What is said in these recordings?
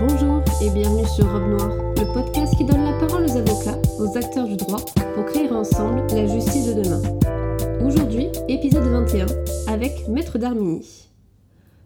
Bonjour et bienvenue sur Robe Noire, le podcast qui donne la parole aux avocats, aux acteurs du droit, pour créer ensemble la justice de demain. Aujourd'hui, épisode 21, avec Maître Darmini.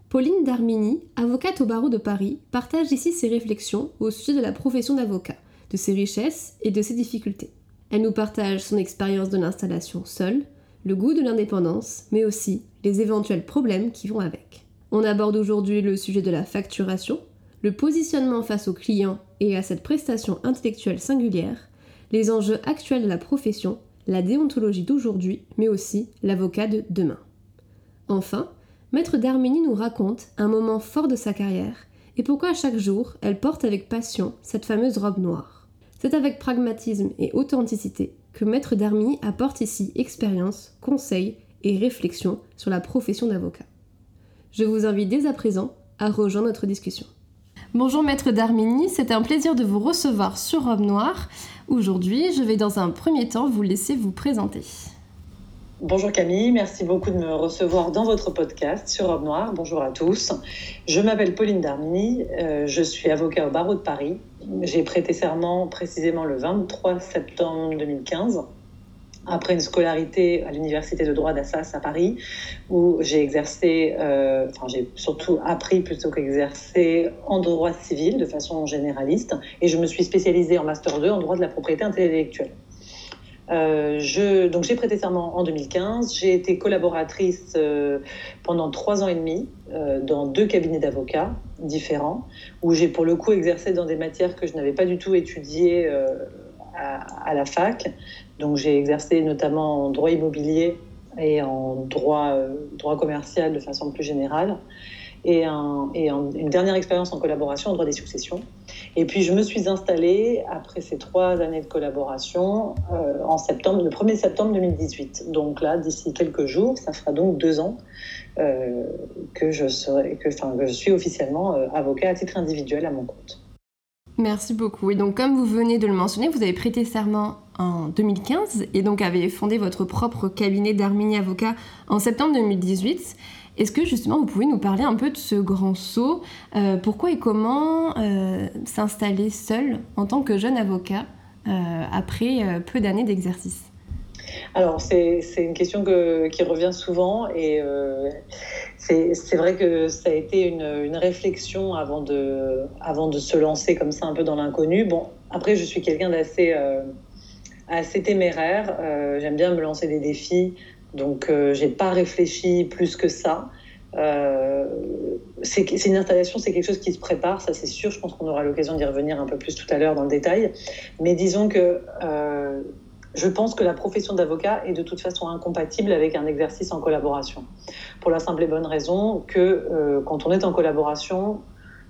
Pauline Darmini, avocate au barreau de Paris, partage ici ses réflexions au sujet de la profession d'avocat, de ses richesses et de ses difficultés. Elle nous partage son expérience de l'installation seule, le goût de l'indépendance, mais aussi les éventuels problèmes qui vont avec. On aborde aujourd'hui le sujet de la facturation, le positionnement face aux clients et à cette prestation intellectuelle singulière, les enjeux actuels de la profession, la déontologie d'aujourd'hui, mais aussi l'avocat de demain. Enfin, Maître Darmini nous raconte un moment fort de sa carrière et pourquoi chaque jour elle porte avec passion cette fameuse robe noire. C'est avec pragmatisme et authenticité que Maître Darmini apporte ici expérience, conseils et réflexions sur la profession d'avocat. Je vous invite dès à présent à rejoindre notre discussion. Bonjour Maître Darmini, c'est un plaisir de vous recevoir sur Robe Noire. Aujourd'hui, je vais dans un premier temps vous laisser vous présenter. Bonjour Camille, merci beaucoup de me recevoir dans votre podcast sur Robe Noire. Bonjour à tous. Je m'appelle Pauline Darmini, euh, je suis avocat au barreau de Paris. J'ai prêté serment précisément le 23 septembre 2015 après une scolarité à l'université de droit d'Assas à Paris, où j'ai exercé, euh, enfin j'ai surtout appris plutôt qu'exercé en droit civil de façon généraliste, et je me suis spécialisée en master 2 en droit de la propriété intellectuelle. Euh, donc j'ai prêté serment en 2015. J'ai été collaboratrice euh, pendant trois ans et demi dans deux cabinets d'avocats différents, où j'ai pour le coup exercé dans des matières que je n'avais pas du tout étudiées à, la fac. Donc j'ai exercé notamment en droit immobilier et en droit, euh, droit commercial de façon plus générale. Et, et une dernière expérience en collaboration en droit des successions. Et puis je me suis installée, après ces trois années de collaboration, euh, en septembre, le 1er septembre 2018. Donc là, d'ici quelques jours, ça fera donc deux ans euh, que, je serai, que, que je suis officiellement avocat à titre individuel à mon compte. Merci beaucoup. Et donc, comme vous venez de le mentionner, vous avez prêté serment en 2015 et donc avez fondé votre propre cabinet d'Armini Avocat en septembre 2018. Est-ce que justement vous pouvez nous parler un peu de ce grand saut? Euh, Pourquoi et comment euh, s'installer seul en tant que jeune avocat euh, après peu d'années d'exercice? Alors, c'est une question qui revient souvent et euh, c'est vrai que ça a été une, réflexion avant de, avant de se lancer comme ça un peu dans l'inconnu. Bon, après, je suis quelqu'un d'assez euh, assez téméraire. Euh, j'aime bien me lancer des défis, donc j'ai pas réfléchi plus que ça. c'est une installation, c'est quelque chose qui se prépare, ça c'est sûr. Je pense qu'on aura l'occasion d'y revenir un peu plus tout à l'heure dans le détail. Mais disons que je pense que la profession d'avocat est de toute façon incompatible avec un exercice en collaboration. Pour la simple et bonne raison que euh, quand on est en collaboration,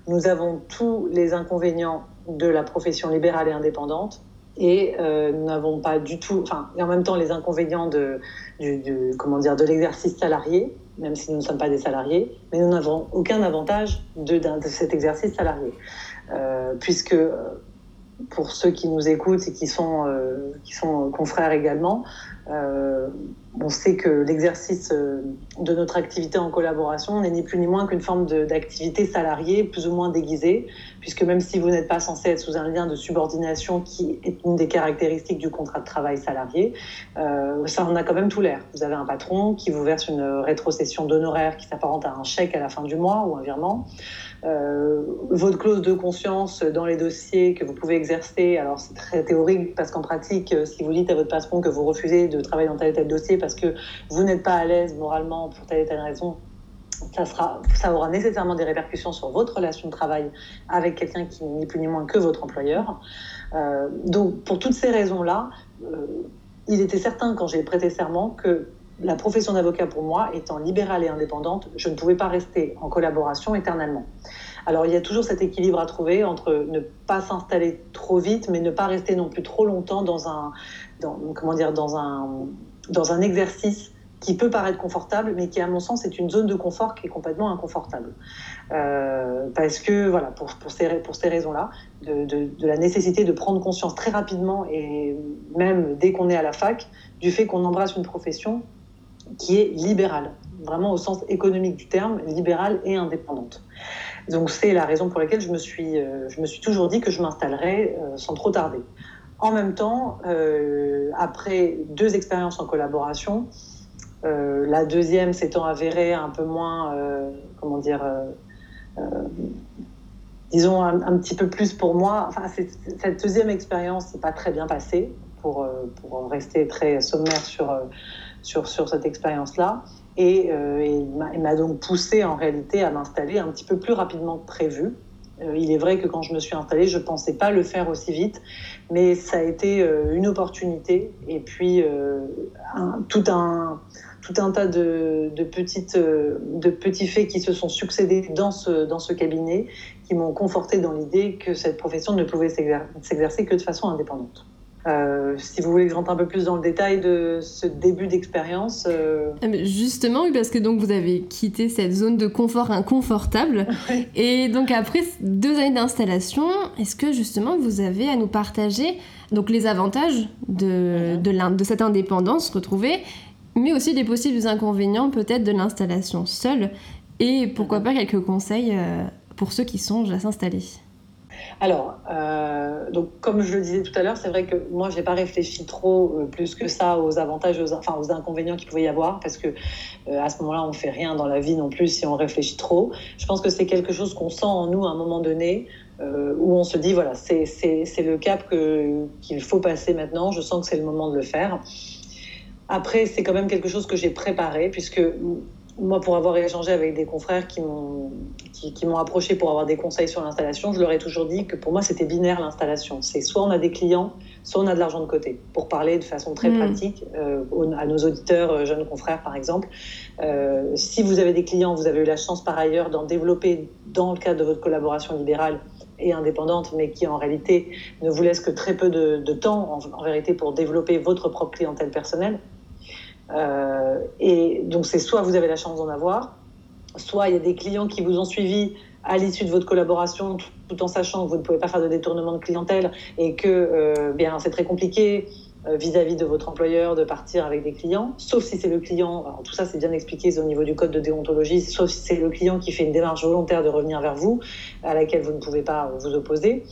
nous avons tous les inconvénients de la profession libérale et indépendante et euh, nous n'avons pas du tout, enfin, et en même temps les inconvénients de, du, comment dire, de l'exercice salarié, même si nous ne sommes pas des salariés, mais nous n'avons aucun avantage de, cet exercice salarié, euh, puisque pour ceux qui nous écoutent et qui sont, euh, qui sont confrères également, euh, on sait que l'exercice euh, de notre activité en collaboration n'est ni plus ni moins qu'une forme d'activité salariée, plus ou moins déguisée, puisque même si vous n'êtes pas censé être sous un lien de subordination qui est une des caractéristiques du contrat de travail salarié, ça en a quand même tout l'air. Vous avez un patron qui vous verse une rétrocession d'honoraires qui s'apparente à un chèque à la fin du mois ou un virement. Euh, votre clause de conscience dans les dossiers que vous pouvez exercer, alors c'est très théorique parce qu'en pratique, si vous dites à votre patron que vous refusez de travailler dans tel et tel dossier parce que vous n'êtes pas à l'aise moralement pour telle et telle raison, ça, sera, ça aura nécessairement des répercussions sur votre relation de travail avec quelqu'un qui n'est plus ni moins que votre employeur. Euh, donc, pour toutes ces raisons-là, euh, il était certain, quand j'ai prêté serment, que la profession d'avocat, pour moi, étant libérale et indépendante, je ne pouvais pas rester en collaboration éternellement. Alors, il y a toujours cet équilibre à trouver entre ne pas s'installer trop vite, mais ne pas rester non plus trop longtemps dans un, comment dire, dans un, dans un exercice qui peut paraître confortable, mais qui, à mon sens, est une zone de confort qui est complètement inconfortable. Euh, parce que, voilà, pour, pour ces, pour ces raisons-là, de, de, de, la nécessité de prendre conscience très rapidement, et même dès qu'on est à la fac, du fait qu'on embrasse une profession qui est libérale, vraiment au sens économique du terme, libérale et indépendante. Donc c'est la raison pour laquelle je me suis, je me suis toujours dit que je m'installerais sans trop tarder. En même temps, après deux expériences en collaboration, la deuxième s'étant avérée un peu moins, comment dire, disons, un, petit peu plus pour moi. Enfin, cette deuxième expérience n'est pas très bien passée, pour, euh, pour rester très sommaire sur, euh, sur, cette expérience-là. Et, euh, il m'a donc poussé en réalité à m'installer un petit peu plus rapidement que prévu. il est vrai que quand je me suis installée, je ne pensais pas le faire aussi vite, mais ça a été une opportunité et puis tout un tout un tas de, petites, euh, de petits faits qui se sont succédés dans ce, dans ce cabinet qui m'ont conforté dans l'idée que cette profession ne pouvait s'exercer que de façon indépendante. Euh, si vous voulez que je rentre un peu plus dans le détail de ce début d'expérience. Euh, ah, justement, oui, parce que donc vous avez quitté cette zone de confort inconfortable. Et donc après deux années d'installation, est-ce que justement vous avez à nous partager donc les avantages de, mm-hmm. de, de cette indépendance retrouvée mais aussi des possibles inconvénients peut-être de l'installation seule? Et pourquoi pas quelques conseils euh, pour ceux qui songent à s'installer? Alors, euh, donc comme je le disais tout à l'heure, c'est vrai que moi, je n'ai pas réfléchi trop euh, plus que ça aux avantages, aux, enfin aux inconvénients qu'il pouvait y avoir, parce que à ce moment-là, on ne fait rien dans la vie non plus si on réfléchit trop. Je pense que c'est quelque chose qu'on sent en nous à un moment donné, où on se dit voilà, c'est le cap qu'il faut passer maintenant. Je sens que c'est le moment de le faire. Après, c'est quand même quelque chose que j'ai préparé, puisque moi, pour avoir échangé avec des confrères qui m'ont qui, m'ont approché pour avoir des conseils sur l'installation, je leur ai toujours dit que pour moi, c'était binaire l'installation. C'est soit on a des clients, soit on a de l'argent de côté. Pour parler de façon très hmm. pratique euh, à nos auditeurs, euh, jeunes confrères par exemple, euh, si vous avez des clients, vous avez eu la chance par ailleurs d'en développer dans le cadre de votre collaboration libérale et indépendante, mais qui en réalité ne vous laisse que très peu de, temps en, en, vérité pour développer votre propre clientèle personnelle. Euh, et donc, c'est soit vous avez la chance d'en avoir, soit il y a des clients qui vous ont suivi à l'issue de votre collaboration, tout, en sachant que vous ne pouvez pas faire de détournement de clientèle et que euh, bien c'est très compliqué euh, vis-à-vis de votre employeur de partir avec des clients, sauf si c'est le client, alors tout ça c'est bien expliqué au niveau du code de déontologie, sauf si c'est le client qui fait une démarche volontaire de revenir vers vous, à laquelle vous ne pouvez pas vous opposer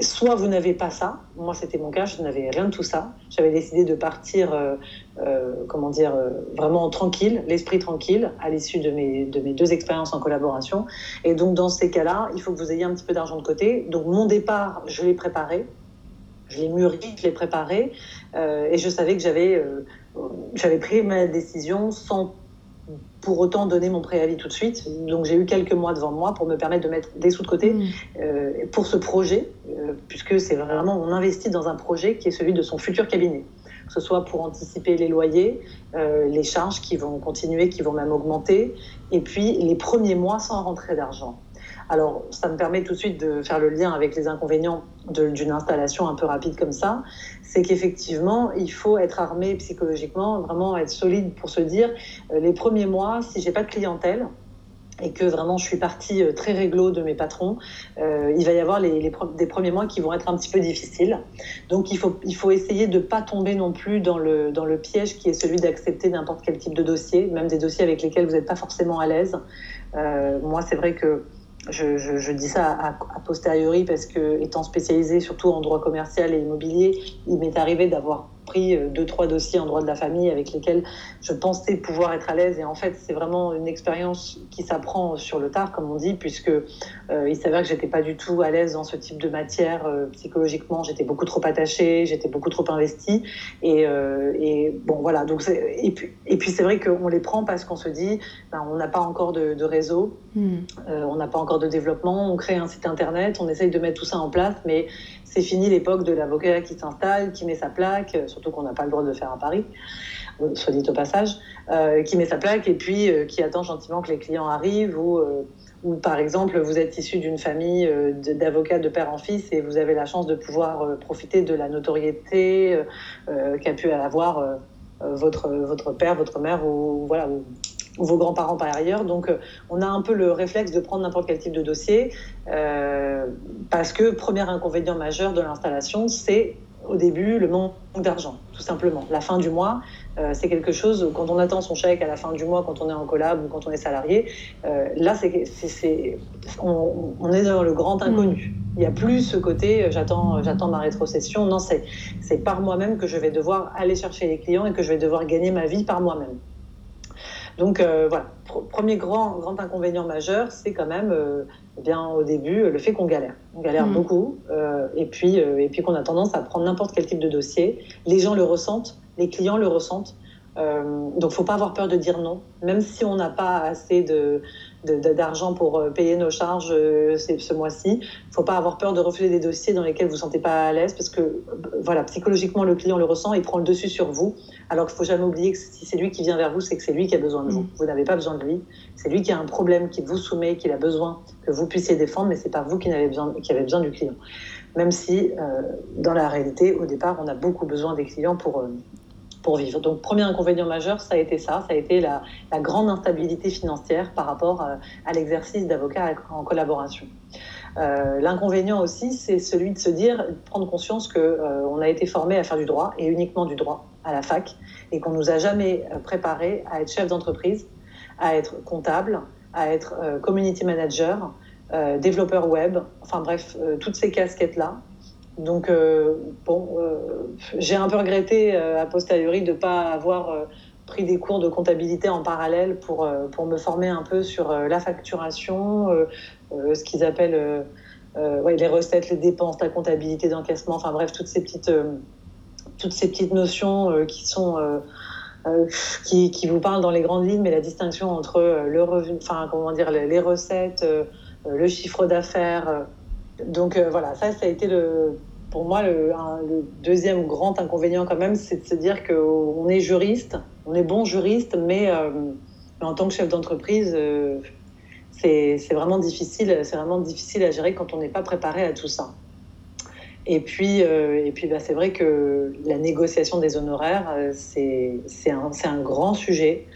soit vous n'avez pas ça, moi c'était mon cas, je n'avais rien de tout ça. J'avais décidé de partir, euh, euh, comment dire, euh, vraiment tranquille, l'esprit tranquille, à l'issue de mes, de mes deux expériences en collaboration. Et donc dans ces cas-là, il faut que vous ayez un petit peu d'argent de côté. Donc mon départ, je l'ai préparé, je l'ai mûri, je l'ai préparé, et je savais que j'avais pris ma décision sans pour autant donner mon préavis tout de suite. Donc j'ai eu quelques mois devant moi pour me permettre de mettre des sous de côté mm. euh, pour ce projet, euh, puisque c'est vraiment, on investit dans un projet qui est celui de son futur cabinet. Que ce soit pour anticiper les loyers, euh, les charges qui vont continuer, qui vont même augmenter, et puis les premiers mois sans rentrée d'argent. Alors, ça me permet tout de suite de faire le lien avec les inconvénients d'une installation un peu rapide comme ça. C'est qu'effectivement, il faut être armé psychologiquement, vraiment être solide pour se dire, euh, les premiers mois, si j'ai pas de clientèle, et que vraiment je suis partie euh, très réglo de mes patrons, euh, il va y avoir les, des premiers mois qui vont être un petit peu difficiles. Donc il faut, essayer de ne pas tomber non plus dans le piège qui est celui d'accepter n'importe quel type de dossier, même des dossiers avec lesquels vous n'êtes pas forcément à l'aise. moi, c'est vrai que je, dis ça à, posteriori parce que, étant spécialisé surtout en droit commercial et immobilier, il m'est arrivé d'avoir pris euh, deux, trois dossiers en droit de la famille avec lesquels je pensais pouvoir être à l'aise. Et en fait, c'est vraiment une expérience qui s'apprend sur le tard, comme on dit, puisque euh, il s'avère que j'étais pas du tout à l'aise dans ce type de matière euh, psychologiquement. J'étais beaucoup trop attachée, j'étais beaucoup trop investie. Et, et bon, voilà. Donc, et puis, et puis c'est vrai qu'on les prend parce qu'on se dit, ben, on n'a pas encore de, réseau, hmm. on n'a pas encore de développement, on crée un site internet, on essaye de mettre tout ça en place, mais c'est fini l'époque de l'avocat qui s'installe, qui met sa plaque, euh, surtout qu'on n'a pas le droit de faire à Paris, euh, soit dit au passage, euh, qui met sa plaque et puis qui attend gentiment que les clients arrivent ou, par exemple vous êtes issu d'une famille d'avocats de père en fils et vous avez la chance de pouvoir profiter de la notoriété qu'a pu avoir votre, votre père, votre mère ou voilà vos grands-parents par ailleurs. Donc, euh, on a un peu le réflexe de prendre n'importe quel type de dossier euh, parce que premier inconvénient majeur de l'installation, c'est au début, le manque d'argent, tout simplement. La fin du mois, euh, c'est quelque chose, quand on attend son chèque à la fin du mois, quand on est en collab ou quand on est salarié, là, c'est, on, on, est dans le grand inconnu. Il n'y a plus ce côté, j'attends, j'attends ma rétrocession. Non, c'est, c'est par moi-même que je vais devoir aller chercher les clients et que je vais devoir gagner ma vie par moi-même. Donc voilà, premier grand, grand inconvénient majeur, c'est quand même eh bien, au début le fait qu'on galère. On galère mm. beaucoup et puis, et puis qu'on a tendance à prendre n'importe quel type de dossier. Les gens le ressentent les clients le ressentent. Euh, donc, faut pas avoir peur de dire non, même si on n'a pas assez de, d'argent pour euh, payer nos charges euh, ce mois-ci. Il faut pas avoir peur de refuser des dossiers dans lesquels vous ne sentez pas à l'aise, parce que euh, voilà, psychologiquement, le client le ressent, il prend le dessus sur vous. Alors qu'il faut jamais oublier que si c'est lui qui vient vers vous, c'est que c'est lui qui a besoin de vous. Mm. Vous n'avez pas besoin de lui. C'est lui qui a un problème, qui vous soumet, qu'il a besoin que vous puissiez défendre, mais c'est pas vous qui, avez besoin, qui avez besoin du client. Même si, dans la réalité, au départ, on a beaucoup besoin des clients pour pour vivre. Donc, premier inconvénient majeur, ça a été ça, ça a été la, grande instabilité financière par rapport euh, à, l'exercice d'avocat en collaboration. Euh, l'inconvénient aussi, c'est celui de se dire, de prendre conscience que euh, on a été formé à faire du droit et uniquement du droit à la fac, et qu'on nous a jamais préparé à être chef d'entreprise, à être comptable, à être community manager, développeur web, enfin bref, toutes ces casquettes là donc, euh, bon, euh, j'ai un peu regretté euh, a posteriori de ne pas avoir pris des cours de comptabilité en parallèle pour, pour me former un peu sur la facturation, ce qu'ils appellent les recettes, les dépenses, la comptabilité d'encaissement, enfin bref, toutes ces petites, toutes ces petites notions qui sont. qui, qui, vous parlent dans les grandes lignes, mais la distinction entre le revenu, enfin comment dire, les recettes, le chiffre d'affaires. Donc voilà, ça, ça a été le, pour moi, le, deuxième grand inconvénient quand même, c'est de se dire qu'on est juriste, on est bon juriste, mais, euh, en tant que chef d'entreprise, euh, c'est vraiment difficile, c'est vraiment difficile à gérer quand on n'est pas préparé à tout ça. Et puis, euh, et puis bah, c'est vrai que la négociation des honoraires, c'est un, un, grand sujet.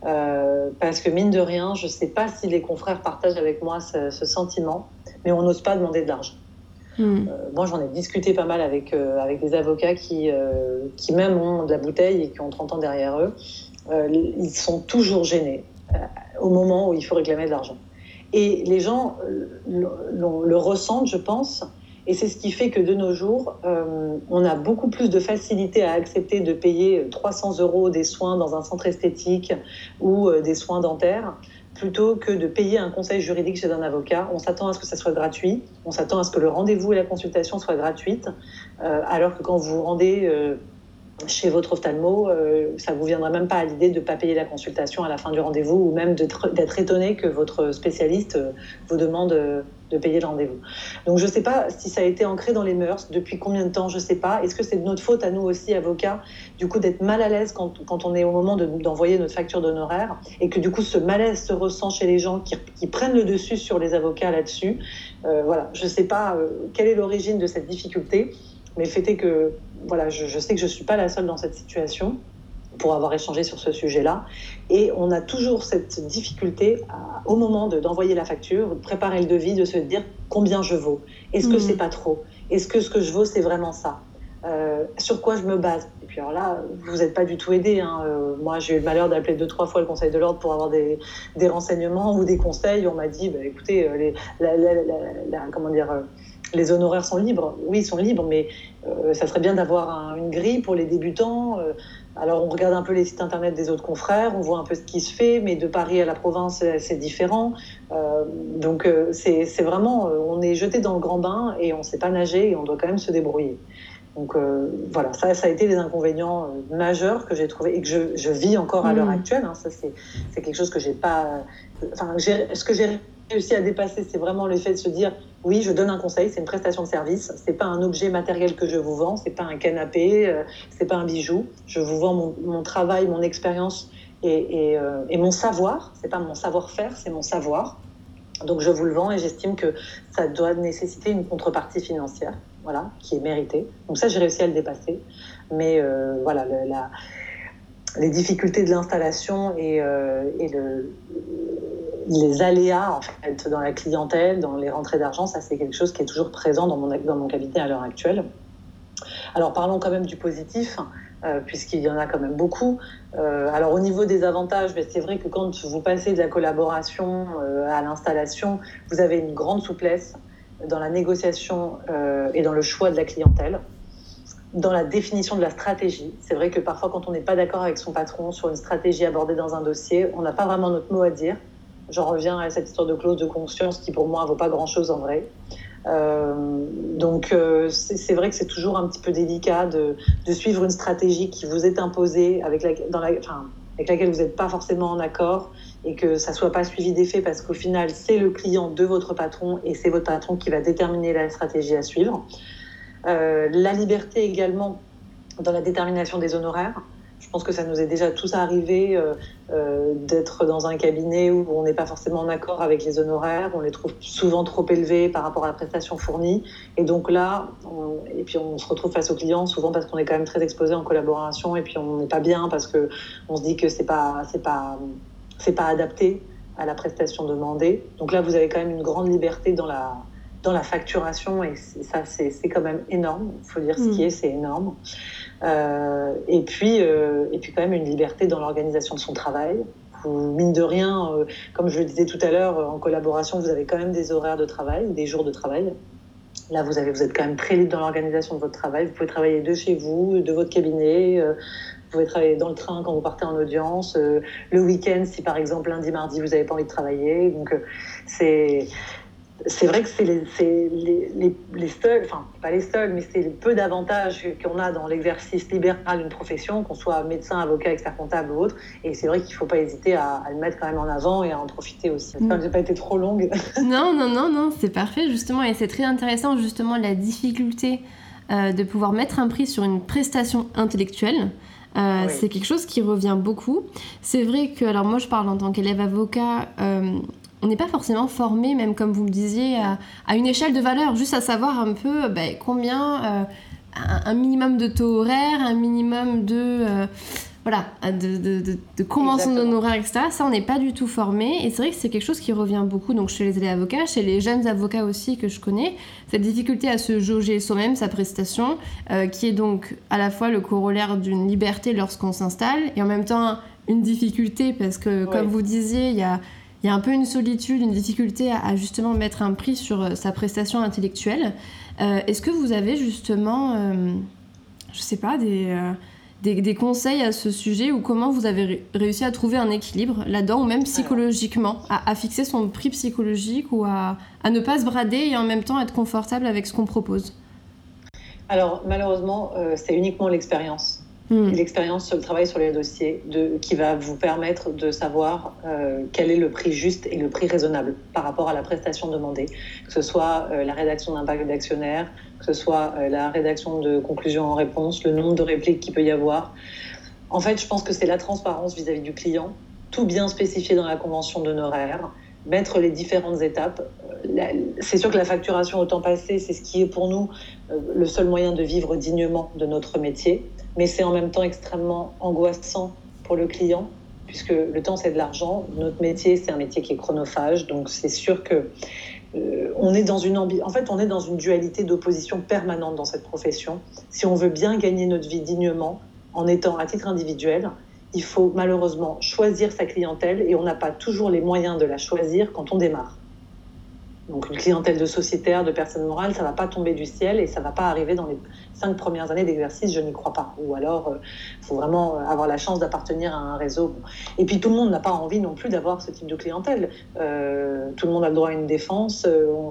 parce que mine de rien, je ne sais pas si les confrères partagent avec moi ce, ce sentiment, mais on n'ose pas demander de l'argent. Hmm. Euh, moi, j'en ai discuté pas mal avec, euh, avec des avocats qui, euh, qui même ont de la bouteille et qui ont 30 ans derrière eux. ils sont toujours gênés au moment où il faut réclamer de l'argent. Et les gens le, ressentent, je pense, et c'est ce qui fait que de nos jours, on a beaucoup plus de facilité à accepter de payer 300 euros des soins dans un centre esthétique ou des soins dentaires plutôt que de payer un conseil juridique chez un avocat. On s'attend à ce que ça soit gratuit, on s'attend à ce que le rendez-vous et la consultation soient gratuites, euh, alors que quand vous vous rendez euh, chez votre ophtalmo, euh, ça vous viendra même pas à l'idée de ne pas payer la consultation à la fin du rendez-vous ou même d'être étonné que votre spécialiste vous demande de payer le rendez-vous. Donc je ne sais pas si ça a été ancré dans les mœurs, depuis combien de temps, je ne sais pas. Est-ce que c'est de notre faute à nous aussi, avocats, du coup d'être mal à l'aise quand, on est au moment d'envoyer notre facture d'honoraires et que du coup ce malaise se ressent chez les gens qui, qui prennent le dessus sur les avocats là-dessus? Euh, Voilà, je ne sais pas euh, quelle est l'origine de cette difficulté, mais le fait est que voilà, je, je sais que je ne suis pas la seule dans cette situation pour avoir échangé sur ce sujet-là. Et on a toujours cette difficulté au moment d'envoyer la facture, de préparer le devis, de se dire combien je vaux. Est-ce que mm. c'est pas trop? Est-ce que ce que je vaux, c'est vraiment ça? Euh, sur quoi je me base? Et puis alors là, vous n'êtes pas du tout aidé. Hein. Euh, moi, j'ai eu le malheur d'appeler deux, trois fois le Conseil de l'ordre pour avoir des, des, renseignements ou des conseils. On m'a dit, bah, écoutez, euh, les, la, comment dire, les honoraires sont libres. Oui, ils sont libres, mais ça serait bien d'avoir une grille pour les débutants. Alors on regarde un peu les sites internet des autres confrères, on voit un peu ce qui se fait, mais de Paris à la province, c'est différent. Euh, donc euh, c'est vraiment, euh, on est jeté dans le grand bain et on ne sait pas nager et on doit quand même se débrouiller. Donc voilà, ça, ça a été les inconvénients majeurs que j'ai trouvé et que je, je, vis encore à l'heure mmh. actuelle. Hein. Ça c'est quelque chose que j'ai pas, enfin ce que j'ai réussi à dépasser, c'est vraiment le fait de se dire oui, je donne un conseil, c'est une prestation de service, c'est pas un objet matériel que je vous vends, c'est pas un canapé, euh, c'est pas un bijou. Je vous vends mon, travail, mon expérience euh, et, mon savoir. C'est pas mon savoir-faire, c'est mon savoir. Donc je vous le vends et j'estime que ça doit nécessiter une contrepartie financière, voilà, qui est méritée. Donc ça, j'ai réussi à le dépasser. Mais euh, voilà, la, les difficultés de l'installation et, euh, les aléas en fait dans la clientèle, dans les rentrées d'argent, ça c'est quelque chose qui est toujours présent dans mon, dans mon cabinet à l'heure actuelle. Alors parlons quand même du positif. Euh, puisqu'il y en a quand même beaucoup. Euh, alors au niveau des avantages, ben, c'est vrai que quand vous passez de la collaboration à l'installation, vous avez une grande souplesse dans la négociation et dans le choix de la clientèle, dans la définition de la stratégie. C'est vrai que parfois quand on n'est pas d'accord avec son patron sur une stratégie abordée dans un dossier, on n'a pas vraiment notre mot à dire. J'en reviens à cette histoire de clause de conscience qui pour moi ne vaut pas grand-chose en vrai. Euh, donc euh, c'est vrai que c'est toujours un petit peu délicat de, de, suivre une stratégie qui vous est imposée, avec, la, dans la, enfin, avec laquelle vous n'êtes pas forcément en accord et que ça soit pas suivi d'effet parce qu'au final c'est le client de votre patron et c'est votre patron qui va déterminer la stratégie à suivre. Euh, la liberté également dans la détermination des honoraires. Je pense que ça nous est déjà tous arrivé euh, euh, d'être dans un cabinet où on n'est pas forcément en accord avec les honoraires, on les trouve souvent trop élevés par rapport à la prestation fournie. Et donc là, on, et puis on se retrouve face aux clients souvent parce qu'on est quand même très exposé en collaboration et puis on n'est pas bien parce que on se dit que c'est pas pas c'est pas adapté à la prestation demandée. Donc là, vous avez quand même une grande liberté dans la dans la facturation et ça c'est quand même énorme. Il faut dire ce qui mmh. est, c'est énorme. Euh, et, puis, euh, et puis quand même une liberté dans l'organisation de son travail. Mine de rien, euh, comme je le disais tout à l'heure, en collaboration, vous avez quand même des horaires de travail, des jours de travail. Là, vous, avez, vous êtes quand même très libre dans l'organisation de votre travail. Vous pouvez travailler de chez vous, de votre cabinet. vous pouvez travailler dans le train quand vous partez en audience. le week-end, si par exemple lundi, mardi, vous n'avez pas envie de travailler. Donc, c'est c'est vrai que c'est les, les, les, seuls, enfin pas les seuls, mais c'est le peu d'avantages qu'on a dans l'exercice libéral d'une profession, qu'on soit médecin, avocat, expert comptable ou autre. Et c'est vrai qu'il ne faut pas hésiter à, le mettre quand même en avant et à en profiter aussi. J'espère que je n'ai pas été trop longue. non, non, non, non, c'est parfait justement. Et c'est très intéressant justement la difficulté euh, de pouvoir mettre un prix sur une prestation intellectuelle. Euh, c'est quelque chose qui revient beaucoup. C'est vrai que, alors moi je parle en tant qu'élève avocat, euh, on n'est pas forcément formé, même comme vous me disiez, à, une échelle de valeur, juste à savoir un peu ben, combien, euh, un, minimum de taux horaire, un minimum de, euh, voilà, de, de, de, convention d'honoraires, etc. Ça, on n'est pas du tout formé. Et c'est vrai que c'est quelque chose qui revient beaucoup donc chez les élèves avocats, chez les jeunes avocats aussi que je connais, cette difficulté à se jauger soi-même sa prestation, euh, qui est donc à la fois le corollaire d'une liberté lorsqu'on s'installe, et en même temps une difficulté parce que, comme vous disiez, il y a il y a un peu une solitude, une difficulté à, justement mettre un prix sur euh, sa prestation intellectuelle. Euh, est-ce que vous avez justement, euh, je sais pas, des, des, conseils à ce sujet ou comment vous avez réussi à trouver un équilibre là-dedans ou même psychologiquement, à, fixer son prix psychologique ou à, à ne pas se brader et en même temps être confortable avec ce qu'on propose? Alors malheureusement, c'est uniquement l'expérience. Hmm. l'expérience sur le travail sur les dossiers qui va vous permettre de savoir euh, quel est le prix juste et le prix raisonnable par rapport à la prestation demandée, que ce soit euh, la rédaction d'un paquet d'actionnaires, que ce soit euh, la rédaction de conclusions en réponse, le nombre de répliques qu'il peut y avoir. En fait, je pense que c'est la transparence vis-à-vis -vis du client, tout bien spécifié dans la convention d'honoraires, mettre les différentes étapes. C'est sûr que la facturation au temps passé, c'est ce qui est pour nous le seul moyen de vivre dignement de notre métier mais c'est en même temps extrêmement angoissant pour le client, puisque le temps, c'est de l'argent. Notre métier, c'est un métier qui est chronophage, donc c'est sûr que euh, on est dans une en fait, on est dans une dualité d'opposition permanente dans cette profession. Si on veut bien gagner notre vie dignement, en étant à titre individuel, il faut malheureusement choisir sa clientèle et on n'a pas toujours les moyens de la choisir quand on démarre. Donc une clientèle de sociétaires, de personnes morales, ça ne va pas tomber du ciel et ça ne va pas arriver dans les cinq premières années d'exercice, je n'y crois pas. Ou alors, il euh, faut vraiment avoir la chance d'appartenir à un réseau. Et puis tout le monde n'a pas envie non plus d'avoir ce type de clientèle. Euh, tout le monde a le droit à une défense, euh,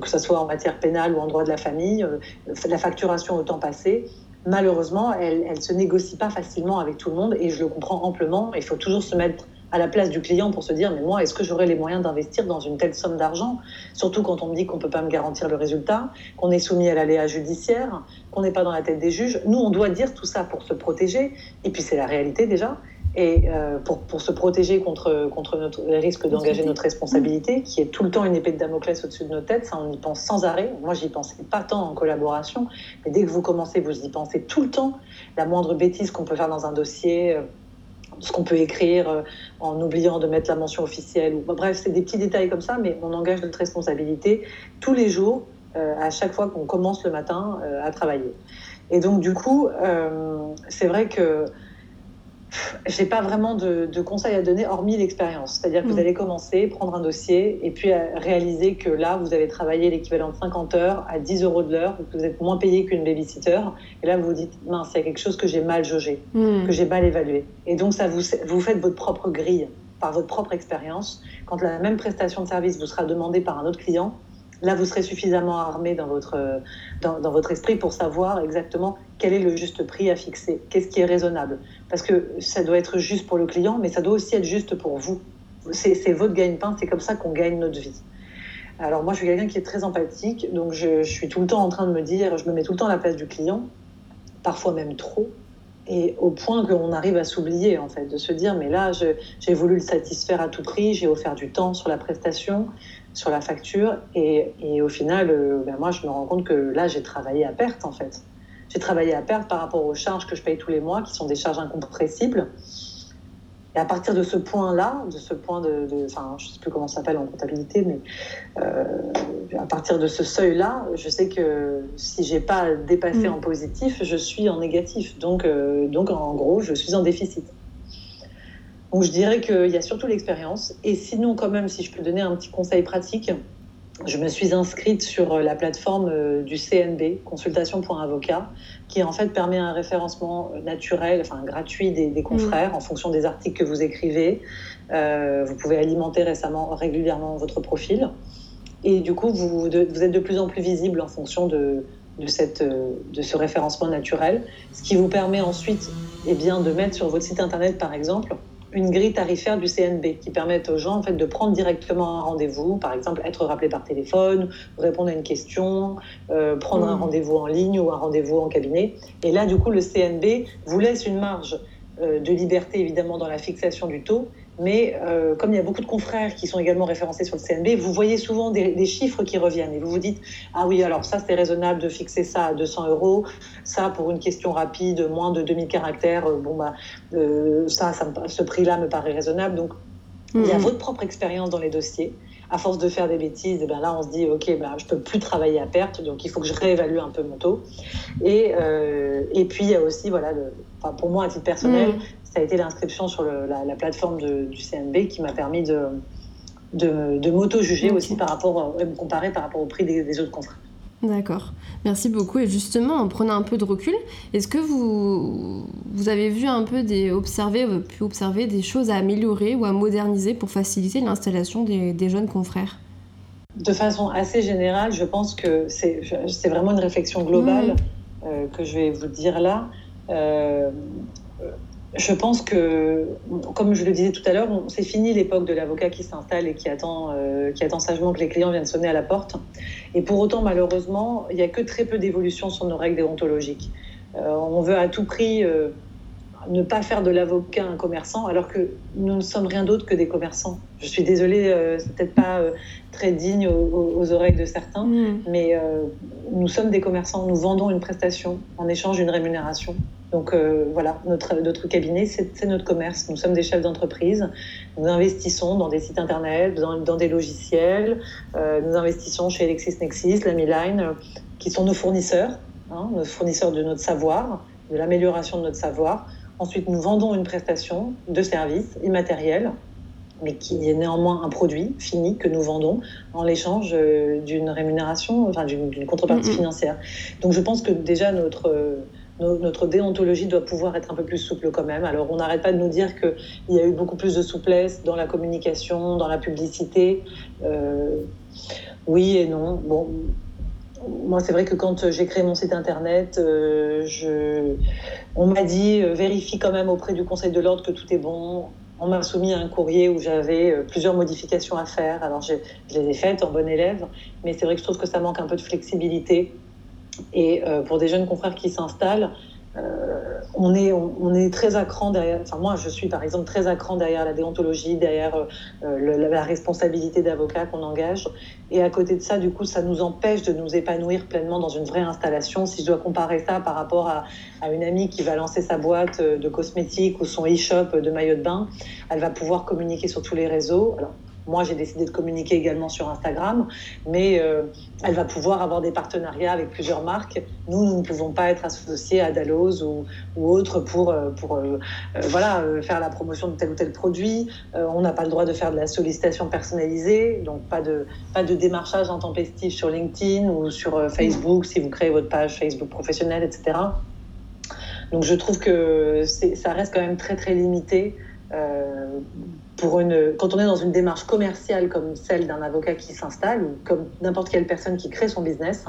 que ce soit en matière pénale ou en droit de la famille. la facturation au temps passé, malheureusement, elle ne se négocie pas facilement avec tout le monde et je le comprends amplement. Il faut toujours se mettre à la place du client pour se dire mais moi est-ce que j'aurai les moyens d'investir dans une telle somme d'argent? Surtout quand on me dit qu'on peut pas me garantir le résultat qu'on est soumis à l'aléa judiciaire qu'on n'est pas dans la tête des juges. Nous on doit dire tout ça pour se protéger. Et puis c'est la réalité déjà. Et euh, pour, pour, se protéger contre, contre notre, les risques d'engager notre responsabilité, qui est tout le temps une épée de Damoclès au-dessus de nos têtes, ça on y pense sans arrêt. Moi, j'y pensais pas tant en collaboration, mais dès que vous commencez, vous y pensez tout le temps. La moindre bêtise qu'on peut faire dans un dossier, euh, ce qu'on peut écrire euh, en oubliant de mettre la mention officielle. Ou, bref, c'est des petits détails comme ça, mais on engage notre responsabilité tous les jours. à chaque fois qu'on commence le matin à travailler. Et donc, du coup, c'est vrai que j'ai pas vraiment de, conseils à donner hormis l'expérience. C'est-à-dire que vous mm. allez commencer, prendre un dossier et puis réaliser que là, vous avez travaillé l'équivalent de 50 heures à 10 euros de l'heure, que vous êtes moins payé qu'une babysitter. Et là, vous vous dites, mince, il y a quelque chose que j'ai mal jaugé, mm. que j'ai mal évalué. Et donc, ça vous, vous faites votre propre grille par votre propre expérience. Quand la même prestation de service vous sera demandée par un autre client, Là, vous serez suffisamment armé dans votre, dans, dans, votre esprit pour savoir exactement quel est le juste prix à fixer, qu'est-ce qui est raisonnable. Parce que ça doit être juste pour le client, mais ça doit aussi être juste pour vous. C'est votre gagne-pain, c'est comme ça qu'on gagne notre vie. Alors moi, je suis quelqu'un qui est très empathique, donc je, je, suis tout le temps en train de me dire, je me mets tout le temps à la place du client, parfois même trop, et au point qu'on arrive à s'oublier, en fait, de se dire, mais là, j'ai voulu le satisfaire à tout prix, j'ai offert du temps sur la prestation, sur la facture. Et, et au final, euh, ben moi, je me rends compte que là, j'ai travaillé à perte, en fait. J'ai travaillé à perte par rapport aux charges que je paye tous les mois, qui sont des charges incompressibles. Et à partir de ce point-là, de ce point de, enfin, je sais plus comment ça s'appelle en comptabilité, mais euh, à partir de ce seuil-là, je sais que si j'ai pas dépassé mm. en positif, je suis en négatif. Donc, euh, donc en gros, je suis en déficit. Donc je dirais qu'il y a surtout l'expérience. Et sinon, quand même, si je peux donner un petit conseil pratique, je me suis inscrite sur la plateforme euh, du CNB, consultation.avocat, qui en fait permet un référencement naturel, enfin gratuit des, confrères en fonction des articles que vous écrivez. Euh, vous pouvez alimenter récemment, régulièrement votre profil. Et du coup, vous, vous êtes de plus en plus visible en fonction de, de, cette, euh, de ce référencement naturel, ce qui vous permet ensuite eh bien, de mettre sur votre site internet, par exemple, une grille tarifaire du CNB qui permet aux gens en fait, de prendre directement un rendez-vous, par exemple être rappelé par téléphone, répondre à une question, euh, prendre un mmh. rendez-vous en ligne ou un rendez-vous en cabinet. Et là, du coup, le CNB vous laisse une marge euh, de liberté évidemment dans la fixation du taux, mais euh, comme il y a beaucoup de confrères qui sont également référencés sur le CNB, vous voyez souvent des, chiffres qui reviennent et vous vous dites Ah oui, alors ça c'est raisonnable de fixer ça à 200 euros, ça pour une question rapide, moins de 2000 caractères, euh, bon bah, euh, ça, ça ce prix-là me paraît raisonnable. Donc il y a mmh. votre propre expérience dans les dossiers. À force de faire des bêtises, et eh ben là on se dit Ok, ben, je peux plus travailler à perte, donc il faut que je réévalue un peu mon taux. Et, et puis il y a aussi, voilà, le, pour moi à titre personnel, mmh ça a été l'inscription sur la, plateforme du CNB qui m'a permis de, de, m'auto-juger aussi par rapport, et me comparer par rapport au prix des, autres contrats. D'accord, merci beaucoup. Et justement, en prenant un peu de recul, est-ce que vous, vous avez vu un peu des, observer, pu observer des choses à améliorer ou à moderniser pour faciliter l'installation des, jeunes confrères? De façon assez générale, je pense que c'est vraiment une réflexion globale mmh. euh, que je vais vous dire là. Euh, je pense que, comme je le disais tout à l'heure, c'est fini l'époque de l'avocat qui s'installe et qui attend, euh, qui attend sagement que les clients viennent sonner à la porte. Et pour autant, malheureusement, il n'y a que très peu d'évolution sur nos règles déontologiques. Euh, on veut à tout prix euh, ne pas faire de l'avocat un commerçant, alors que nous ne sommes rien d'autre que des commerçants. Je suis désolée, c'est peut-être pas très digne aux, oreilles de certains, mm. mais nous sommes des commerçants. Nous vendons une prestation en échange d'une rémunération. Donc euh, voilà, notre, notre cabinet, c'est notre commerce. Nous sommes des chefs d'entreprise. Nous investissons dans des sites internet, dans, dans des logiciels. Euh, nous investissons chez LexisNexis, Lamiline, euh, qui sont nos fournisseurs, hein, nos fournisseurs de notre savoir, de l'amélioration de notre savoir. Ensuite, nous vendons une prestation de service immatériel, mais qui est néanmoins un produit fini que nous vendons en l'échange d'une rémunération, enfin d'une contrepartie financière. Donc je pense que déjà notre notre déontologie doit pouvoir être un peu plus souple quand même. Alors on n'arrête pas de nous dire qu'il y a eu beaucoup plus de souplesse dans la communication, dans la publicité. Euh, oui et non. Bon, moi c'est vrai que quand j'ai créé mon site internet, euh, on m'a dit euh, vérifie quand même auprès du Conseil de l'ordre que tout est bon. On m'a soumis un courrier où j'avais plusieurs modifications à faire. Alors je les ai faites en bon élève, mais c'est vrai que je trouve que ça manque un peu de flexibilité et euh, pour des jeunes confrères qui s'installent, euh, on, est, on, est très à cran derrière, enfin moi je suis par exemple très à cran derrière la déontologie, derrière euh, la responsabilité d'avocat qu'on engage. Et à côté de ça, du coup, ça nous empêche de nous épanouir pleinement dans une vraie installation. Si je dois comparer ça par rapport à, à une amie qui va lancer sa boîte de cosmétiques ou son e-shop de maillot de bain, elle va pouvoir communiquer sur tous les réseaux. Alors, Moi, j'ai décidé de communiquer également sur Instagram, mais euh, elle va pouvoir avoir des partenariats avec plusieurs marques. Nous, nous ne pouvons pas être associés à Dalloz ou, ou autres pour, euh, pour euh, voilà, faire la promotion de tel ou tel produit. on n'a pas le droit de faire de la sollicitation personnalisée, donc pas de, pas de démarchage intempestif sur LinkedIn ou sur Facebook si vous créez votre page Facebook professionnelle, etc. Donc je trouve que ça reste quand même très très limité pour une, quand on est dans une démarche commerciale comme celle d'un avocat qui s'installe ou comme n'importe quelle personne qui crée son business,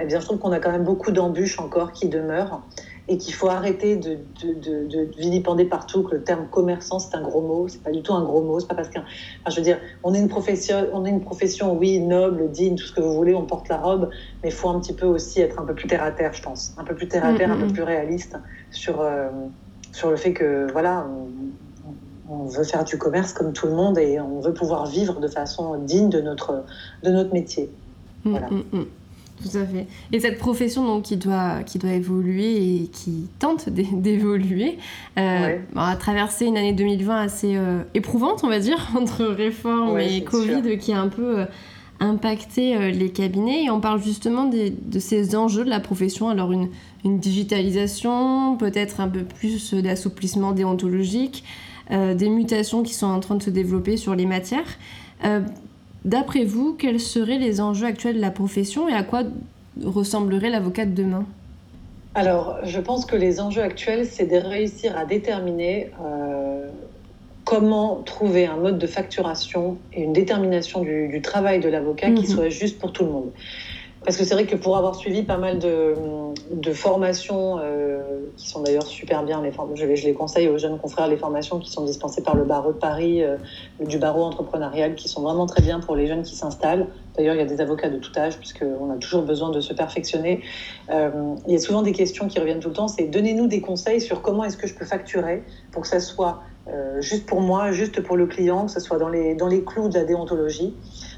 eh bien, je trouve qu'on a quand même beaucoup d'embûches encore qui demeurent et qu'il faut arrêter de, de, de, vilipender partout que le terme commerçant c'est un gros mot. C'est pas du tout un gros mot. C'est pas parce qu'un, enfin, je veux dire, on est une profession, on est une profession, oui, noble, digne, tout ce que vous voulez, on porte la robe, mais il faut un petit peu aussi être un peu plus terre à terre, je pense, un peu plus terre à terre, un peu plus réaliste sur euh, sur le fait que voilà. On, on veut faire du commerce comme tout le monde et on veut pouvoir vivre de façon digne de notre, de notre métier. Mm, voilà. Mm, mm. Tout à fait. Et cette profession donc, qui, doit, qui doit évoluer et qui tente d'évoluer euh, a traversé une année 2020 assez euh, éprouvante, on va dire, entre réforme et Covid qui a un peu euh, impacté les cabinets. Et on parle justement de ces enjeux de la profession. Alors une, une digitalisation, peut-être un peu plus d'assouplissement déontologique, des mutations qui sont en train de se développer sur les matières. Euh, d'après vous, quels seraient les enjeux actuels de la profession et à quoi ressemblerait l'avocat de demain? Alors, je pense que les enjeux actuels, c'est de réussir à déterminer euh, comment trouver un mode de facturation et une détermination du, travail de l'avocat qui mhm. soit juste pour tout le monde. Parce que c'est vrai que pour avoir suivi pas mal de, de formations, euh, qui sont d'ailleurs super bien, les je, les, conseille aux jeunes confrères, les formations qui sont dispensées par le barreau de Paris, euh, du barreau entrepreneurial, qui sont vraiment très bien pour les jeunes qui s'installent. D'ailleurs, il y a des avocats de tout âge, puisqu'on a toujours besoin de se perfectionner. Euh, il y a souvent des questions qui reviennent tout le temps, c'est donnez-nous des conseils sur comment est-ce que je peux facturer pour que ça soit euh, juste pour moi, juste pour le client, que ce soit dans les, dans les clous de la déontologie.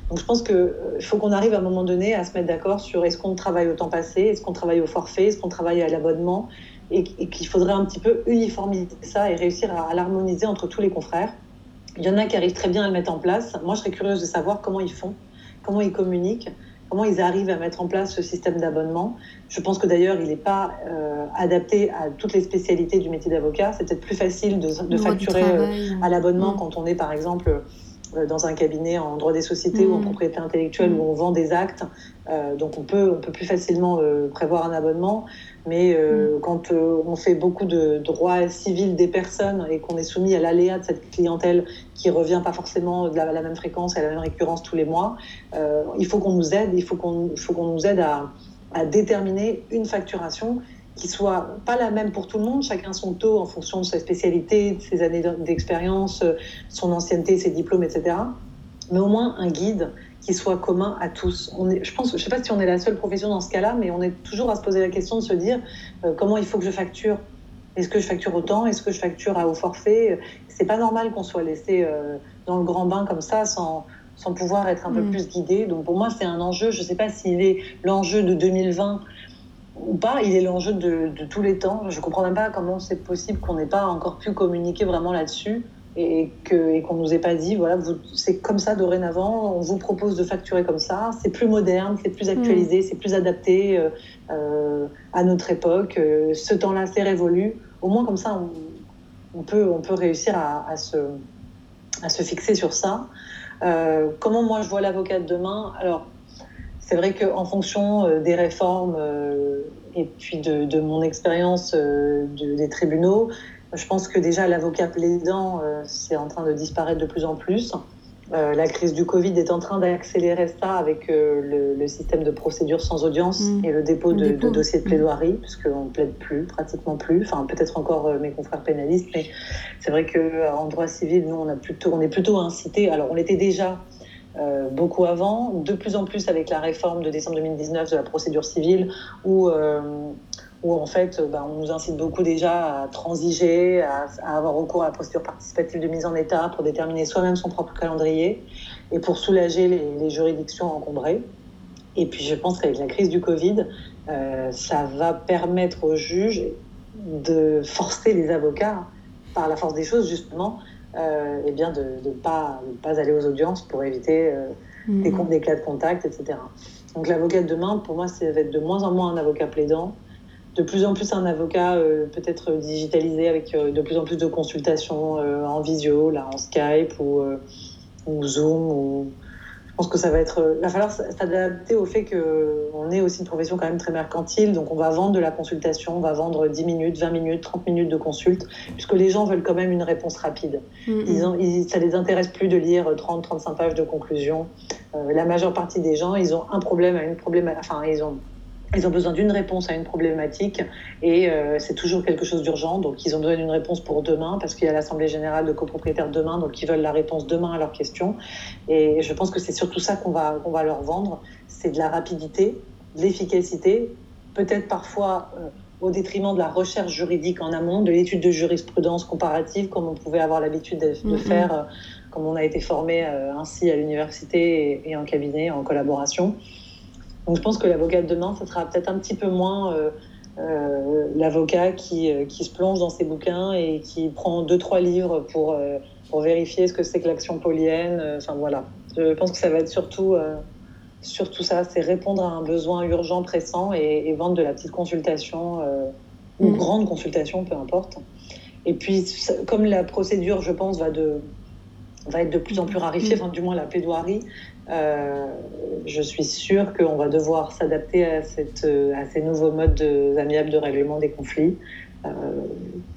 Donc je pense qu'il euh, faut qu'on arrive à un moment donné à se mettre d'accord sur est-ce qu'on travaille au temps passé, est-ce qu'on travaille au forfait, est-ce qu'on travaille à l'abonnement, et, qu'il faudrait un petit peu uniformiser ça et réussir à, l'harmoniser entre tous les confrères. Il y en a qui arrivent très bien à le mettre en place. Moi, je serais curieuse de savoir comment ils font, comment ils communiquent, comment ils arrivent à mettre en place ce système d'abonnement. Je pense que d'ailleurs, il n'est pas euh, adapté à toutes les spécialités du métier d'avocat. C'est peut-être plus facile de, facturer euh, à l'abonnement mm. quand on est, par exemple, euh, dans un cabinet en droit des sociétés ou en mm. propriété intellectuelle où on vend des actes. Euh, donc on peut, on peut plus facilement euh, prévoir un abonnement. Mais mm. quand on fait beaucoup de droits civils des personnes et qu'on est soumis à l'aléa de cette clientèle qui revient pas forcément de la, même fréquence et à la même récurrence tous les mois, il faut qu'on nous aide, il faut qu'on qu'on nous aide à, à déterminer une facturation qui soit pas la même pour tout le monde, chacun son taux en fonction de sa spécialité, de ses années d'expérience, euh, son ancienneté, ses diplômes, etc. Mais au moins un guide qui soit commun à tous. On est, je pense, je sais pas si on est la seule profession dans ce cas-là, mais on est toujours à se poser la question de se dire euh, comment il faut que je facture? Est-ce que je facture autant? Est-ce que je facture à haut forfait? C'est pas normal qu'on soit laissé euh, dans le grand bain comme ça sans sans pouvoir être un peu mm. plus guidé. Donc pour moi, c'est un enjeu. Je ne sais pas s'il est l'enjeu de 2020 ou pas, il est l'enjeu de, tous les temps. Je ne comprends même pas comment c'est possible qu'on n'ait pas encore pu communiquer vraiment là-dessus et qu'on ne nous ait pas dit, voilà, c'est comme ça dorénavant, on vous propose de facturer comme ça, c'est plus moderne, c'est plus actualisé, mm. c'est plus adapté euh, euh, à notre époque, euh, ce temps-là c'est révolu. Au moins comme ça, on, peut, on peut réussir à, se, à se fixer sur ça. comment moi je vois l'avocat de demain? Alors, c'est vrai qu'en fonction des réformes et puis de, mon expérience des tribunaux, je pense que déjà l'avocat plaidant, c'est en train de disparaître de plus en plus. la crise du Covid est en train d'accélérer ça avec le, système de procédure sans audience mmh. et le dépôt de, dossiers de plaidoirie, puisqu'on ne plaide plus, pratiquement plus. Enfin, peut-être encore mes confrères pénalistes, mais c'est vrai qu'en droit civil, nous, on, a plutôt, on est plutôt incité. Alors, on était déjà euh, beaucoup avant, de plus en plus avec la réforme de décembre 2019 de la procédure civile, où, euh, où en fait bah, on nous incite beaucoup déjà à transiger, à, avoir recours à la procédure participative de mise en état pour déterminer soi-même son propre calendrier et pour soulager les, juridictions encombrées. Et puis je pense qu'avec la crise du Covid, euh, ça va permettre aux juges de forcer les avocats, par la force des choses justement, euh, eh bien de ne pas, pas aller aux audiences pour éviter des, mmh. des cas de contact, etc. Donc l'avocat de demain, pour moi, ça va être de moins en moins un avocat plaidant, de plus en plus un avocat peut-être digitalisé avec de plus en plus de consultations en visio, là en Skype ou, ou Zoom ou je pense que ça va être. Il va falloir s'adapter au fait qu'on est aussi une profession quand même très mercantile. Donc, on va vendre de la consultation, on va vendre 10 minutes, 20 minutes, 30 minutes de consulte, puisque les gens veulent quand même une réponse rapide. Ils ont, ils, ça les intéresse plus de lire 30, 35 pages de conclusion. Euh, la majeure partie des gens, ils ont un problème à une problématique. Enfin, ils ont ils ont besoin d'une réponse à une problématique et euh, c'est toujours quelque chose d'urgent. Donc, ils ont besoin d'une réponse pour demain parce qu'il y a l'Assemblée générale de copropriétaires demain, donc ils veulent la réponse demain à leurs questions. Et je pense que c'est surtout ça qu'on va, qu'on va leur vendre c'est de la rapidité, de l'efficacité, peut-être parfois euh, au détriment de la recherche juridique en amont, de l'étude de jurisprudence comparative, comme on pouvait avoir l'habitude de, mm-hmm. faire, euh, comme on a été formé ainsi à l'université et, et en cabinet, en collaboration. Donc je pense que l'avocat de demain, ce sera peut-être un petit peu moins euh, euh, l'avocat qui, euh, qui, se plonge dans ses bouquins et qui prend deux, trois livres pour, pour vérifier ce que c'est que l'action polienne. Enfin voilà, je pense que ça va être surtout, surtout ça, c'est répondre à un besoin urgent, pressant et, vendre de la petite consultation ou mm. grande consultation, peu importe. Et puis, comme la procédure, je pense, va, de, va être de plus en plus rarifiée, mm. enfin, du moins la plaidoirie, euh, je suis sûre qu'on va devoir s'adapter à, cette, à ces nouveaux modes de, amiables de règlement des conflits. Euh,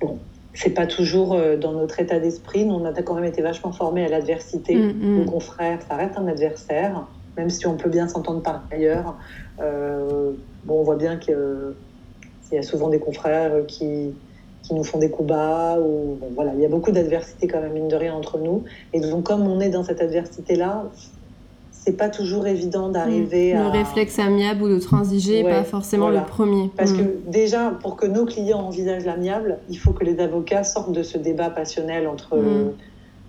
bon, c'est pas toujours euh, dans notre état d'esprit. Nous, on a quand même été vachement formés à l'adversité. Mm, mm. Le confrère, ça reste un adversaire, même si on peut bien s'entendre par ailleurs. Euh, bon, on voit bien qu'il y a souvent des confrères qui, qui nous font des coups bas. Ou, voilà, il y a beaucoup d'adversité quand même, mine de rien, entre nous. Et donc, comme on est dans cette adversité-là, c'est pas toujours évident d'arriver à. Le réflexe amiable ou de transiger, pas forcément le premier. Parce mm. que déjà, pour que nos clients envisagent l'amiable, il faut que les avocats sortent de ce débat passionnel entre, mm.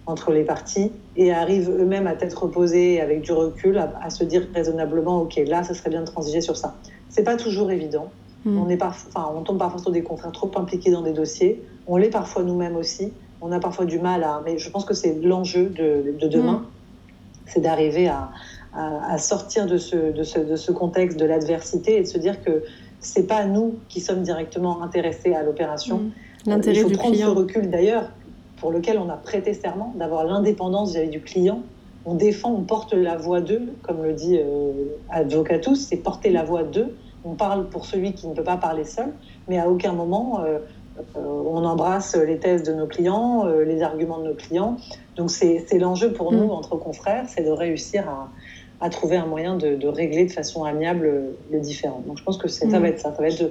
entre les parties et arrivent eux-mêmes à tête reposée avec du recul à, se dire raisonnablement ok, là, ça serait bien de transiger sur ça. C'est pas toujours évident. Mm. On, est on tombe parfois sur des confrères trop impliqués dans des dossiers. On l'est parfois nous-mêmes aussi. On a parfois du mal à. Mais je pense que c'est l'enjeu de, de, demain c'est d'arriver à, à, sortir de ce, de, ce, de ce, contexte de l'adversité et de se dire que c'est pas nous qui sommes directement intéressés à l'opération. Mmh. L'intérêt du prendre client. ce recul d'ailleurs pour lequel on a prêté serment, d'avoir l'indépendance vis-à-vis du client. On défend, on porte la voix d'eux, comme le dit euh, Advocatus, c'est porter la voix d'eux. On parle pour celui qui ne peut pas parler seul, mais à aucun moment euh, euh, on embrasse les thèses de nos clients, euh, les arguments de nos clients. Donc c'est l'enjeu pour nous, mm. entre confrères, c'est de réussir à, trouver un moyen de, régler de façon amiable le différent. Donc je pense que ça mm. va être ça. ça va être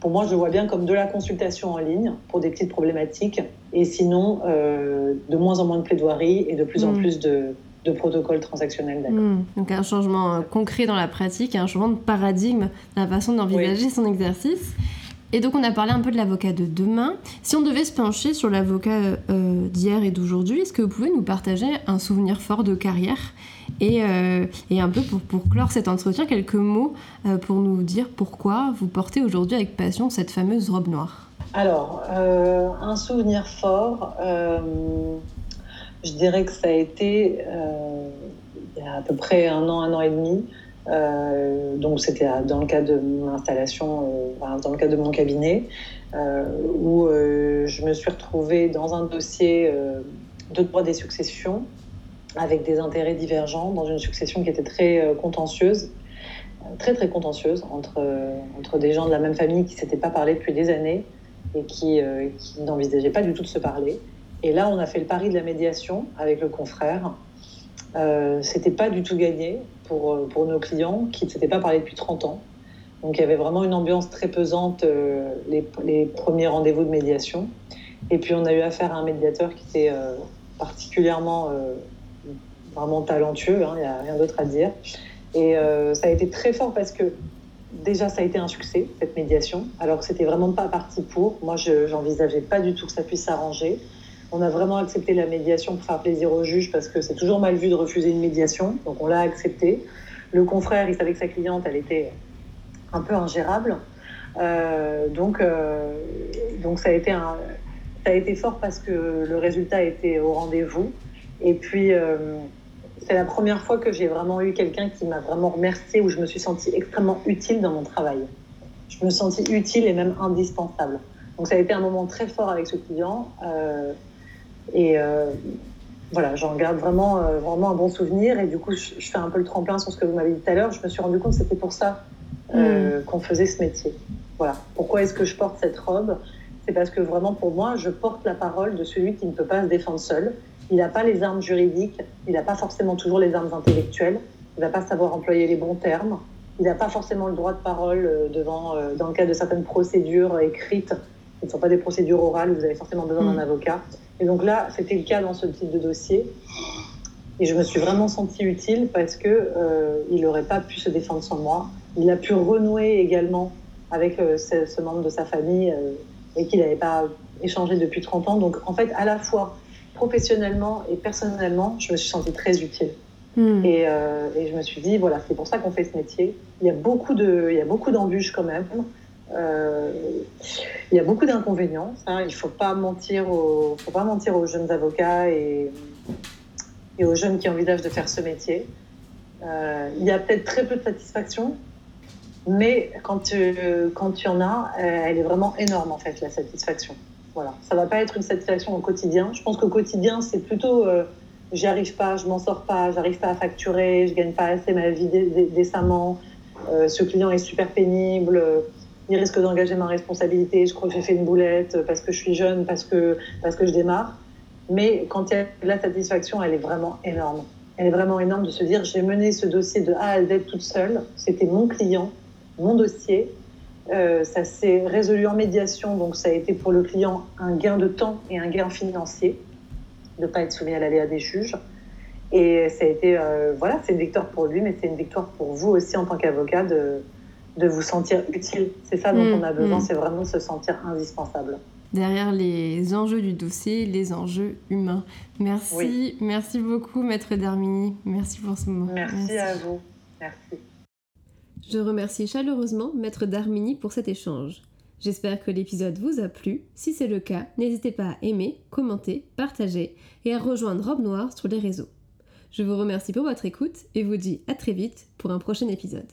pour moi, je vois bien comme de la consultation en ligne pour des petites problématiques, et sinon euh, de moins en moins de plaidoiries et de plus en mm. plus de, protocoles transactionnels d'accord. Donc un changement concret dans la pratique, un changement de paradigme dans la façon d'envisager son exercice. Et donc on a parlé un peu de l'avocat de demain. Si on devait se pencher sur l'avocat euh, d'hier et d'aujourd'hui, est-ce que vous pouvez nous partager un souvenir fort de carrière et, euh, un peu pour, pour, clore cet entretien, quelques mots euh, pour nous dire pourquoi vous portez aujourd'hui avec passion cette fameuse robe noire? Alors, un souvenir fort, je dirais que ça a été il y a à peu près un an, un an et demi. Euh, donc c'était dans le cadre de mon installation, euh, dans le cadre de mon cabinet, euh, où je me suis retrouvée dans un dossier de droit des successions avec des intérêts divergents, dans une succession qui était très contentieuse, très très contentieuse entre, entre des gens de la même famille qui ne s'étaient pas parlé depuis des années et qui, qui n'envisageaient pas du tout de se parler. Et là, on a fait le pari de la médiation avec le confrère. Euh, c'était pas du tout gagné pour, euh, pour nos clients qui ne s'étaient pas parlé depuis 30 ans. Donc il y avait vraiment une ambiance très pesante euh, les, premiers rendez-vous de médiation. Et puis on a eu affaire à un médiateur qui était euh, particulièrement vraiment talentueux, hein, il n'y a rien d'autre à dire. Et ça a été très fort parce que déjà ça a été un succès, cette médiation, alors que c'était vraiment pas parti pour. Moi je n'envisageais pas du tout que ça puisse s'arranger. On a vraiment accepté la médiation pour faire plaisir au juge parce que c'est toujours mal vu de refuser une médiation. Donc on l'a accepté. Le confrère, il savait que sa cliente, elle était un peu ingérable. Euh, donc, euh, donc ça a été ça a été fort parce que le résultat était au rendez-vous. Et puis, euh, c'est la première fois que j'ai vraiment eu quelqu'un qui m'a vraiment remercié, où je me suis sentie extrêmement utile dans mon travail. Je me sentis utile et même indispensable. Donc ça a été un moment très fort avec ce client. Et euh, voilà, j'en garde vraiment, euh, vraiment un bon souvenir. Et du coup, je, je, fais un peu le tremplin sur ce que vous m'avez dit tout à l'heure. Je me suis rendu compte que c'était pour ça euh, mm. qu'on faisait ce métier. Voilà. Pourquoi est-ce que je porte cette robe? C'est parce que vraiment, pour moi, je porte la parole de celui qui ne peut pas se défendre seul. Il n'a pas les armes juridiques, il n'a pas forcément toujours les armes intellectuelles, il ne va pas savoir employer les bons termes, il n'a pas forcément le droit de parole devant, dans le cadre de certaines procédures écrites ce ne sont pas des procédures orales vous avez forcément besoin d'un mm. avocat. Et donc là, c'était le cas dans ce type de dossier. Et je me suis vraiment sentie utile parce qu'il euh, n'aurait pas pu se défendre sans moi. Il a pu renouer également avec euh, ce, ce, membre de sa famille euh, et qu'il n'avait pas échangé depuis 30 ans. Donc en fait, à la fois professionnellement et personnellement, je me suis sentie très utile. Mm. Et, euh, et, je me suis dit, voilà, c'est pour ça qu'on fait ce métier. Il y a beaucoup d'embûches quand même. Euh, il y a beaucoup d'inconvénients. Il ne faut pas mentir aux, jeunes avocats et, aux jeunes qui envisagent de faire ce métier. Euh, il y a peut-être très peu de satisfaction, mais quand tu, quand tu en as, euh, elle est vraiment énorme en fait la satisfaction. Voilà, ça va pas être une satisfaction au quotidien. Je pense qu'au quotidien, c'est plutôt j'y arrive pas, je m'en sors pas, j'arrive pas à facturer, je gagne pas assez ma vie décemment. Ce client est super pénible il risque d'engager ma responsabilité, je crois que j'ai fait une boulette parce que je suis jeune, parce que, parce que je démarre. Mais quand il y a la satisfaction, elle est vraiment énorme. Elle est vraiment énorme de se dire j'ai mené ce dossier de A à Z toute seule. C'était mon client, mon dossier. Euh, ça s'est résolu en médiation, donc ça a été pour le client un gain de temps et un gain financier de ne pas être soumis à l'aléa des juges. Et ça a été, euh, voilà, c'est une victoire pour lui, mais c'est une victoire pour vous aussi en tant qu'avocat de vous sentir utile. C'est ça dont mmh, on a besoin, mmh. c'est vraiment se sentir indispensable. Derrière les enjeux du dossier, les enjeux humains. Merci, oui. merci beaucoup, Maître Darmini. Merci pour ce moment. Merci, merci. à vous. Merci. Je remercie chaleureusement Maître Darmini pour cet échange. J'espère que l'épisode vous a plu. Si c'est le cas, n'hésitez pas à aimer, commenter, partager et à rejoindre Robe Noire sur les réseaux. Je vous remercie pour votre écoute et vous dis à très vite pour un prochain épisode.